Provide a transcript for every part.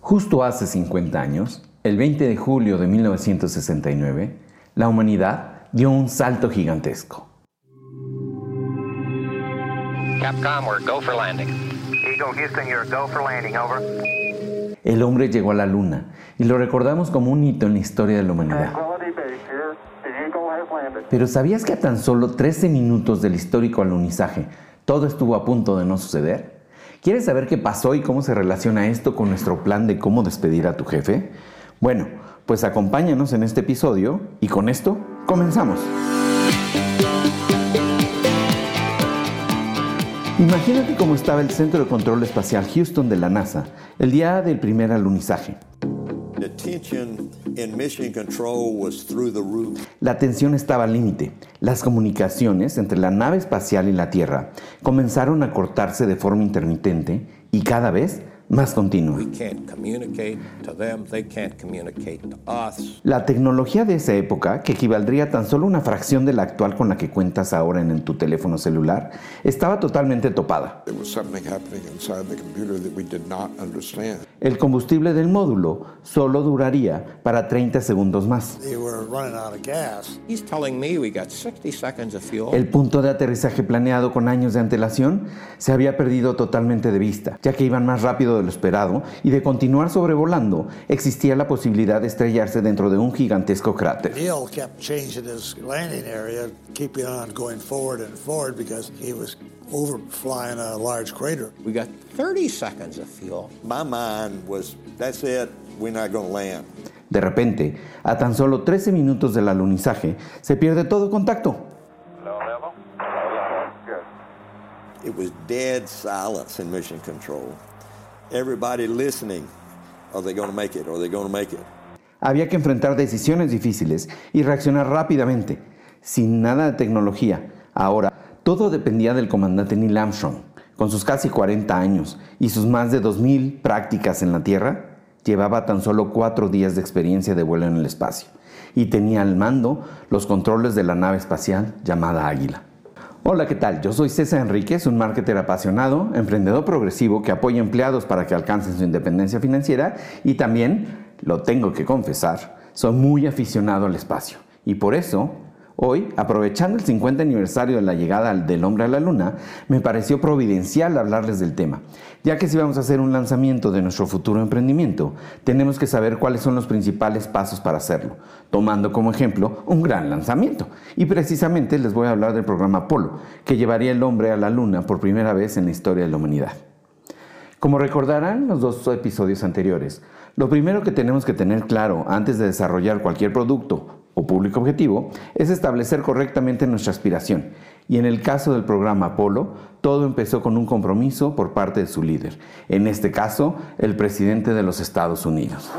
Justo hace 50 años, el 20 de julio de 1969, la humanidad dio un salto gigantesco. Capcom, we're go for landing. Eagle Houston, you're go for landing, over. El hombre llegó a la luna y lo recordamos como un hito en la historia de la humanidad. Pero ¿sabías que a tan solo 13 minutos del histórico alunizaje todo estuvo a punto de no suceder? ¿Quieres saber qué pasó y cómo se relaciona esto con nuestro plan de cómo despedir a tu jefe? Bueno, pues acompáñanos en este episodio y con esto comenzamos. Imagínate cómo estaba el Centro de Control Espacial Houston de la NASA el día del primer alunizaje. La tensión estaba al límite. Las comunicaciones entre la nave espacial y la Tierra comenzaron a cortarse de forma intermitente y cada vez más continua. We can't communicate to them, they can't communicate to us. La tecnología de esa época, que equivaldría tan solo una fracción de la actual con la que cuentas ahora en, tu teléfono celular, estaba totalmente topada. There was something happening inside the computer that we did not understand. El combustible del módulo solo duraría para 30 segundos más. they were running out of gas. He's telling me we got 60 seconds of fuel. El punto de aterrizaje planeado con años de antelación se había perdido totalmente de vista, ya que iban más rápido de lo esperado y de continuar sobrevolando existía la posibilidad de estrellarse dentro de un gigantesco cráter. Neil kept changing his landing area, keeping on going forward and forward because he was overflying a large crater. We got 30 seconds of fuel. My mind was, that's it, we're not going to land. De repente, a tan solo 13 minutos del alunizaje, se pierde todo contacto. It was dead silence in mission control. Everybody listening. Are they going make it? Are they going make it? Había que enfrentar decisiones difíciles y reaccionar rápidamente, sin nada de tecnología. Ahora, todo dependía del comandante Neil Armstrong. Con sus casi 40 años y sus más de 2.000 prácticas en la Tierra, llevaba tan solo cuatro días de experiencia de vuelo en el espacio y tenía al mando los controles de la nave espacial llamada Águila. Hola, ¿qué tal? Yo soy César Enríquez, un marketer apasionado, emprendedor progresivo que apoya empleados para que alcancen su independencia financiera y también, lo tengo que confesar, soy muy aficionado al espacio. Y por eso, hoy, aprovechando el 50 aniversario de la llegada del hombre a la luna, me pareció providencial hablarles del tema, ya que si vamos a hacer un lanzamiento de nuestro futuro emprendimiento, tenemos que saber cuáles son los principales pasos para hacerlo, tomando como ejemplo un gran lanzamiento. Y precisamente les voy a hablar del programa Apolo, que llevaría el hombre a la luna por primera vez en la historia de la humanidad. Como recordarán los dos episodios anteriores, lo primero que tenemos que tener claro antes de desarrollar cualquier producto o público objetivo es establecer correctamente nuestra aspiración. Y en el caso del programa Apolo, todo empezó con un compromiso por parte de su líder, en este caso, el presidente de los Estados Unidos.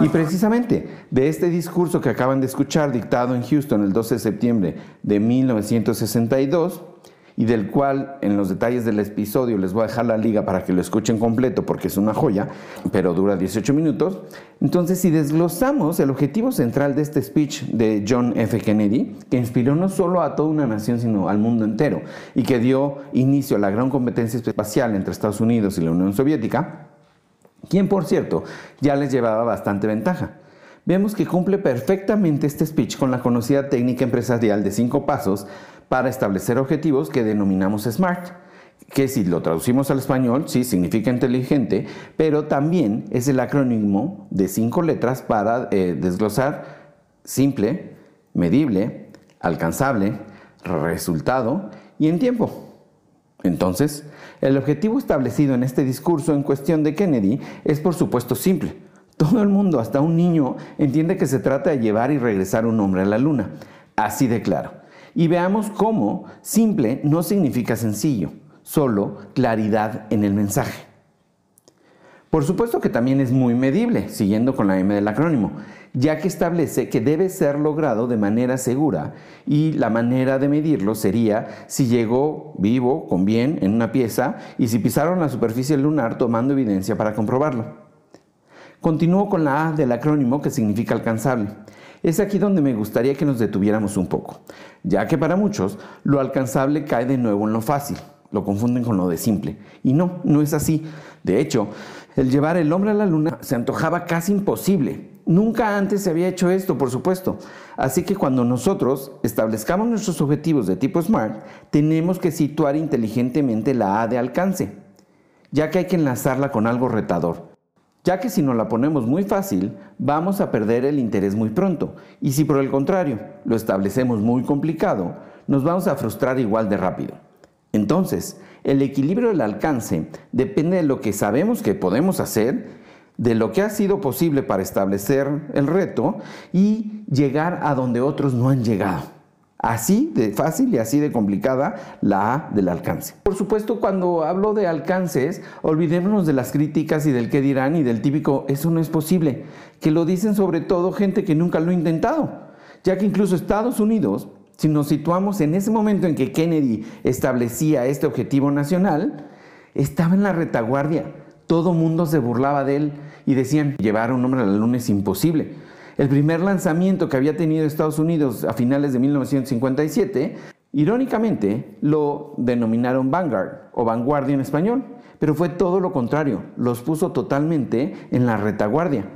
Y precisamente de este discurso que acaban de escuchar dictado en Houston el 12 de septiembre de 1962 y del cual en los detalles del episodio les voy a dejar la liga para que lo escuchen completo porque es una joya, pero dura 18 minutos. Entonces, si desglosamos el objetivo central de este speech de John F. Kennedy, que inspiró no solo a toda una nación, sino al mundo entero, y que dio inicio a la gran competencia espacial entre Estados Unidos y la Unión Soviética, quien por cierto ya les llevaba bastante ventaja. Vemos que cumple perfectamente este speech con la conocida técnica empresarial de cinco pasos para establecer objetivos que denominamos SMART, que si lo traducimos al español, sí, significa inteligente, pero también es el acrónimo de cinco letras para eh, desglosar simple, medible, alcanzable, resultado y en tiempo. Entonces, el objetivo establecido en este discurso en cuestión de Kennedy es por supuesto simple. Todo el mundo, hasta un niño, entiende que se trata de llevar y regresar un hombre a la luna. Así de claro. Y veamos cómo simple no significa sencillo, solo claridad en el mensaje. Por supuesto que también es muy medible, siguiendo con la M del acrónimo, ya que establece que debe ser logrado de manera segura y la manera de medirlo sería si llegó vivo, con bien, en una pieza y si pisaron la superficie lunar tomando evidencia para comprobarlo. Continúo con la A del acrónimo que significa alcanzable. Es aquí donde me gustaría que nos detuviéramos un poco, ya que para muchos lo alcanzable cae de nuevo en lo fácil, lo confunden con lo de simple. Y no, no es así. De hecho, el llevar el hombre a la luna se antojaba casi imposible. Nunca antes se había hecho esto, por supuesto. Así que cuando nosotros establezcamos nuestros objetivos de tipo SMART, tenemos que situar inteligentemente la A de alcance, ya que hay que enlazarla con algo retador. Ya que si nos la ponemos muy fácil, vamos a perder el interés muy pronto. Y si por el contrario lo establecemos muy complicado, nos vamos a frustrar igual de rápido. Entonces, el equilibrio del alcance depende de lo que sabemos que podemos hacer, de lo que ha sido posible para establecer el reto y llegar a donde otros no han llegado. Así de fácil y así de complicada la A del alcance. Por supuesto, cuando hablo de alcances, olvidémonos de las críticas y del qué dirán y del típico eso no es posible, que lo dicen sobre todo gente que nunca lo ha intentado, ya que incluso Estados Unidos si nos situamos en ese momento en que Kennedy establecía este objetivo nacional, estaba en la retaguardia. Todo mundo se burlaba de él y decían, llevar a un hombre a la luna es imposible. El primer lanzamiento que había tenido Estados Unidos a finales de 1957, irónicamente, lo denominaron Vanguard o vanguardia en español, pero fue todo lo contrario, los puso totalmente en la retaguardia,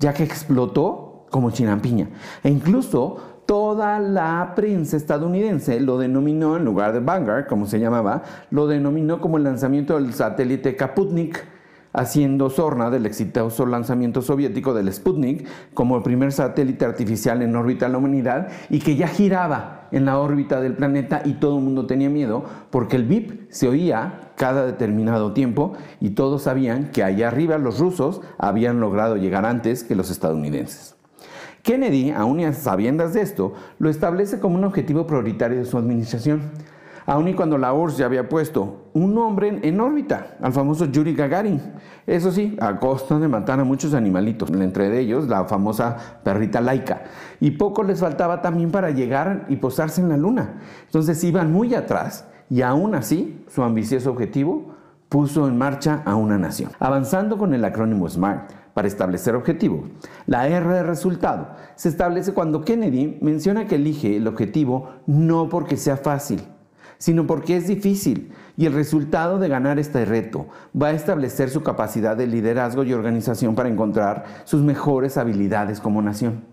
ya que explotó como chinampiña. E incluso toda la prensa estadounidense lo denominó, en lugar de Vanguard, como se llamaba, lo denominó como el lanzamiento del satélite Kaputnik, haciendo sorna del exitoso lanzamiento soviético del Sputnik como el primer satélite artificial en órbita de la humanidad y que ya giraba en la órbita del planeta y todo el mundo tenía miedo porque el VIP se oía cada determinado tiempo y todos sabían que allá arriba los rusos habían logrado llegar antes que los estadounidenses. Kennedy, aún y a sabiendas de esto, lo establece como un objetivo prioritario de su administración, aun y cuando la URSS ya había puesto un hombre en órbita, al famoso Yuri Gagarin. Eso sí, a costa de matar a muchos animalitos, entre ellos la famosa perrita laica. Y poco les faltaba también para llegar y posarse en la luna. Entonces iban muy atrás y aún así su ambicioso objetivo puso en marcha a una nación. Avanzando con el acrónimo SMART, para establecer objetivo. La R de resultado se establece cuando Kennedy menciona que elige el objetivo no porque sea fácil, sino porque es difícil y el resultado de ganar este reto va a establecer su capacidad de liderazgo y organización para encontrar sus mejores habilidades como nación.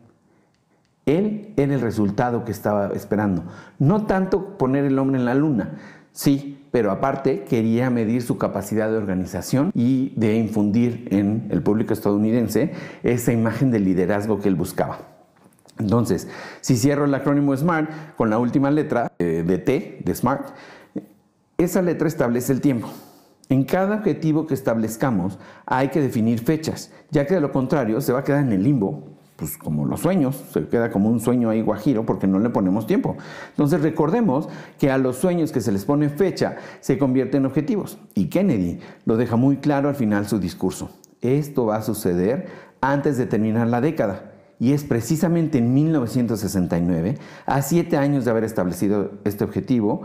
Él era el resultado que estaba esperando, no tanto poner el hombre en la luna, sí, pero aparte quería medir su capacidad de organización y de infundir en el público estadounidense esa imagen de liderazgo que él buscaba. Entonces, si cierro el acrónimo SMART con la última letra eh, de T, de SMART, esa letra establece el tiempo. En cada objetivo que establezcamos hay que definir fechas, ya que de lo contrario se va a quedar en el limbo pues como los sueños, se queda como un sueño ahí guajiro porque no le ponemos tiempo. Entonces recordemos que a los sueños que se les pone fecha se convierten en objetivos. Y Kennedy lo deja muy claro al final su discurso. Esto va a suceder antes de terminar la década. Y es precisamente en 1969, a siete años de haber establecido este objetivo,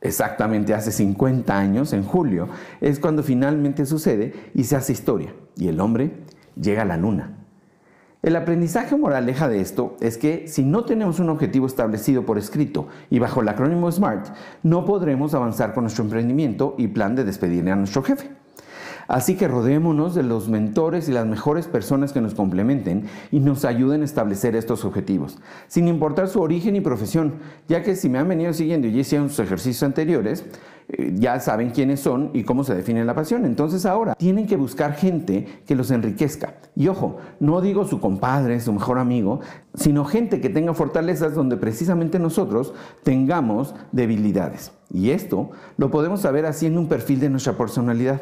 exactamente hace 50 años, en julio, es cuando finalmente sucede y se hace historia. Y el hombre llega a la luna. El aprendizaje moraleja de esto es que si no tenemos un objetivo establecido por escrito y bajo el acrónimo SMART, no podremos avanzar con nuestro emprendimiento y plan de despedir a nuestro jefe. Así que rodémonos de los mentores y las mejores personas que nos complementen y nos ayuden a establecer estos objetivos, sin importar su origen y profesión, ya que si me han venido siguiendo y hicieron sus ejercicios anteriores, eh, ya saben quiénes son y cómo se define la pasión. Entonces ahora tienen que buscar gente que los enriquezca. Y ojo, no digo su compadre, su mejor amigo, sino gente que tenga fortalezas donde precisamente nosotros tengamos debilidades. Y esto lo podemos saber haciendo un perfil de nuestra personalidad.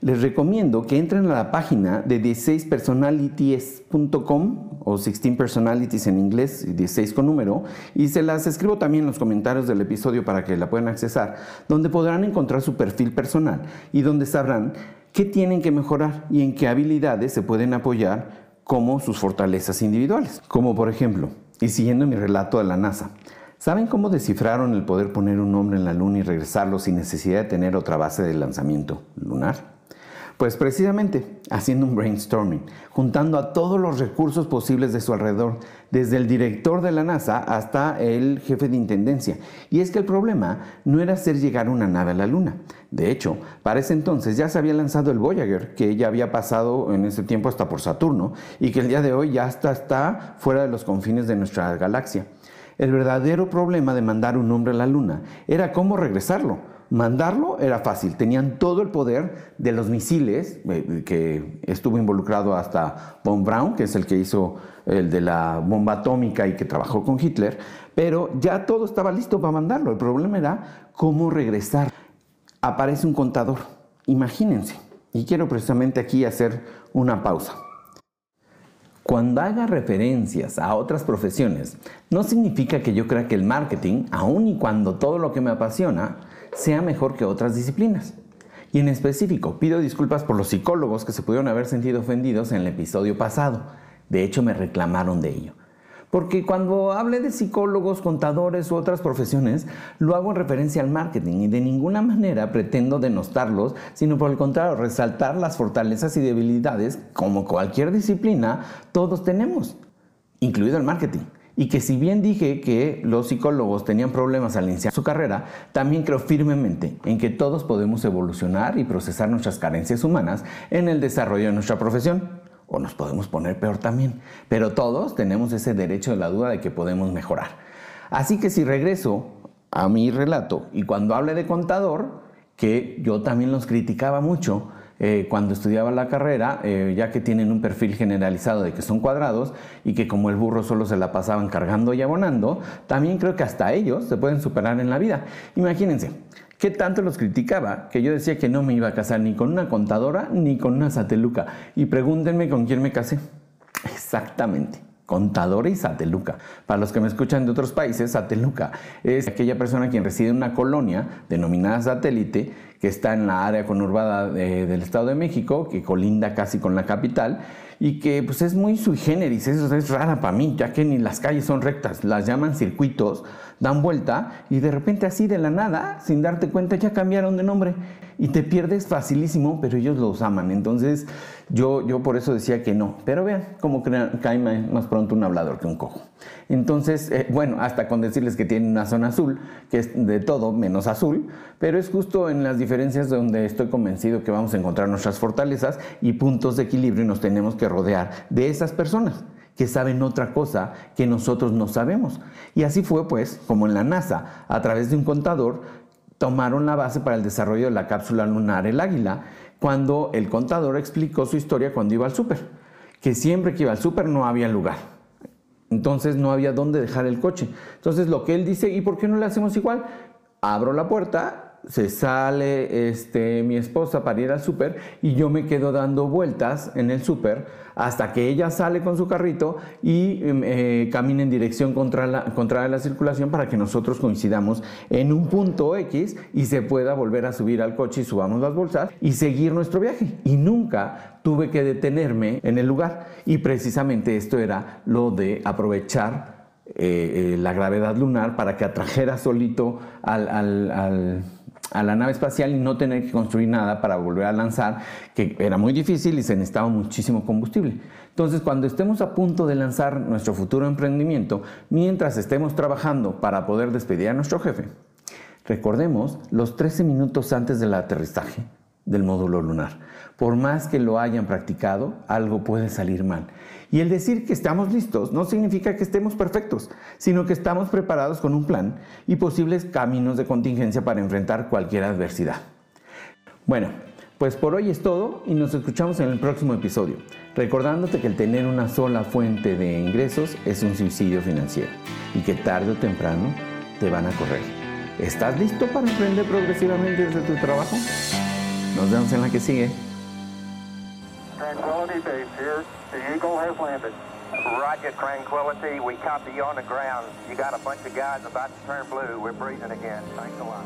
Les recomiendo que entren a la página de 16personalities.com o 16 personalities en inglés, 16 con número, y se las escribo también en los comentarios del episodio para que la puedan accesar, donde podrán encontrar su perfil personal y donde sabrán qué tienen que mejorar y en qué habilidades se pueden apoyar como sus fortalezas individuales. Como por ejemplo, y siguiendo mi relato de la NASA, ¿Saben cómo descifraron el poder poner un hombre en la luna y regresarlo sin necesidad de tener otra base de lanzamiento lunar? Pues precisamente haciendo un brainstorming, juntando a todos los recursos posibles de su alrededor, desde el director de la NASA hasta el jefe de intendencia. Y es que el problema no era hacer llegar una nave a la Luna. De hecho, para ese entonces ya se había lanzado el Voyager, que ya había pasado en ese tiempo hasta por Saturno, y que el día de hoy ya está, fuera de los confines de nuestra galaxia. El verdadero problema de mandar un hombre a la Luna era cómo regresarlo Mandarlo era fácil, tenían todo el poder de los misiles, eh, que estuvo involucrado hasta Von Braun, que es el que hizo el de la bomba atómica y que trabajó con Hitler, pero ya todo estaba listo para mandarlo. El problema era cómo regresar. Aparece un contador, imagínense, y quiero precisamente aquí hacer una pausa. Cuando haga referencias a otras profesiones, no significa que yo crea que el marketing, aun y cuando todo lo que me apasiona, sea mejor que otras disciplinas. Y en específico, pido disculpas por los psicólogos que se pudieron haber sentido ofendidos en el episodio pasado. De hecho, me reclamaron de ello. Porque cuando hable de psicólogos, contadores u otras profesiones, lo hago en referencia al marketing y de ninguna manera pretendo denostarlos, sino por el contrario, resaltar las fortalezas y debilidades, como cualquier disciplina, todos tenemos, incluido el marketing. Y que si bien dije que los psicólogos tenían problemas al iniciar su carrera, también creo firmemente en que todos podemos evolucionar y procesar nuestras carencias humanas en el desarrollo de nuestra profesión. O nos podemos poner peor también. Pero todos tenemos ese derecho de la duda de que podemos mejorar. Así que si regreso a mi relato y cuando hable de contador, que yo también los criticaba mucho, eh, cuando estudiaba la carrera, eh, ya que tienen un perfil generalizado de que son cuadrados y que como el burro solo se la pasaban cargando y abonando, también creo que hasta ellos se pueden superar en la vida. Imagínense, ¿Qué tanto los criticaba? Que yo decía que no me iba a casar ni con una contadora ni con una sateluca. Y pregúntenme con quién me casé. Exactamente contadora y sateluca. Para los que me escuchan de otros países, sateluca es aquella persona quien reside en una colonia denominada satélite que está en la área conurbada del Estado de México, que colinda casi con la capital y que pues es muy sui generis, eso es rara para mí, ya que ni las calles son rectas, las llaman circuitos, dan vuelta y de repente así de la nada, sin darte cuenta, ya cambiaron de nombre y te pierdes facilísimo, pero ellos los aman. Entonces yo, yo por eso decía que no, pero vean cómo cae más pronto un hablador que un cojo. Entonces, eh, bueno, hasta con decirles que tiene una zona azul, que es de todo menos azul, pero es justo en las diferencias donde estoy convencido que vamos a encontrar nuestras fortalezas y puntos de equilibrio y nos tenemos que rodear de esas personas que saben otra cosa que nosotros no sabemos. Y así fue pues como en la NASA, a través de un contador, tomaron la base para el desarrollo de la cápsula lunar El Águila, cuando el contador explicó su historia cuando iba al súper, que siempre que iba al súper no había lugar. Entonces no había dónde dejar el coche. Entonces lo que él dice, ¿y por qué no le hacemos igual? Abro la puerta se sale este, mi esposa para ir al súper y yo me quedo dando vueltas en el súper hasta que ella sale con su carrito y em, eh, camina en dirección contra la, contra la circulación para que nosotros coincidamos en un punto X y se pueda volver a subir al coche y subamos las bolsas y seguir nuestro viaje. Y nunca tuve que detenerme en el lugar. Y precisamente esto era lo de aprovechar eh, eh, la gravedad lunar para que atrajera solito al a la nave espacial y no tener que construir nada para volver a lanzar, que era muy difícil y se necesitaba muchísimo combustible. Entonces, cuando estemos a punto de lanzar nuestro futuro emprendimiento, mientras estemos trabajando para poder despedir a nuestro jefe, recordemos los 13 minutos antes del aterrizaje del módulo lunar. Por más que lo hayan practicado, algo puede salir mal. Y el decir que estamos listos no significa que estemos perfectos, sino que estamos preparados con un plan y posibles caminos de contingencia para enfrentar cualquier adversidad. Bueno, pues por hoy es todo y nos escuchamos en el próximo episodio, recordándote que el tener una sola fuente de ingresos es un suicidio financiero y que tarde o temprano te van a correr. ¿Estás listo para emprender progresivamente desde tu trabajo? Nos vemos en la que sigue. Tranquility Base here. The Eagle has landed. Roger, Tranquility. We copy you on the ground. You got a bunch of guys about to turn blue. We're breathing again. Thanks a lot.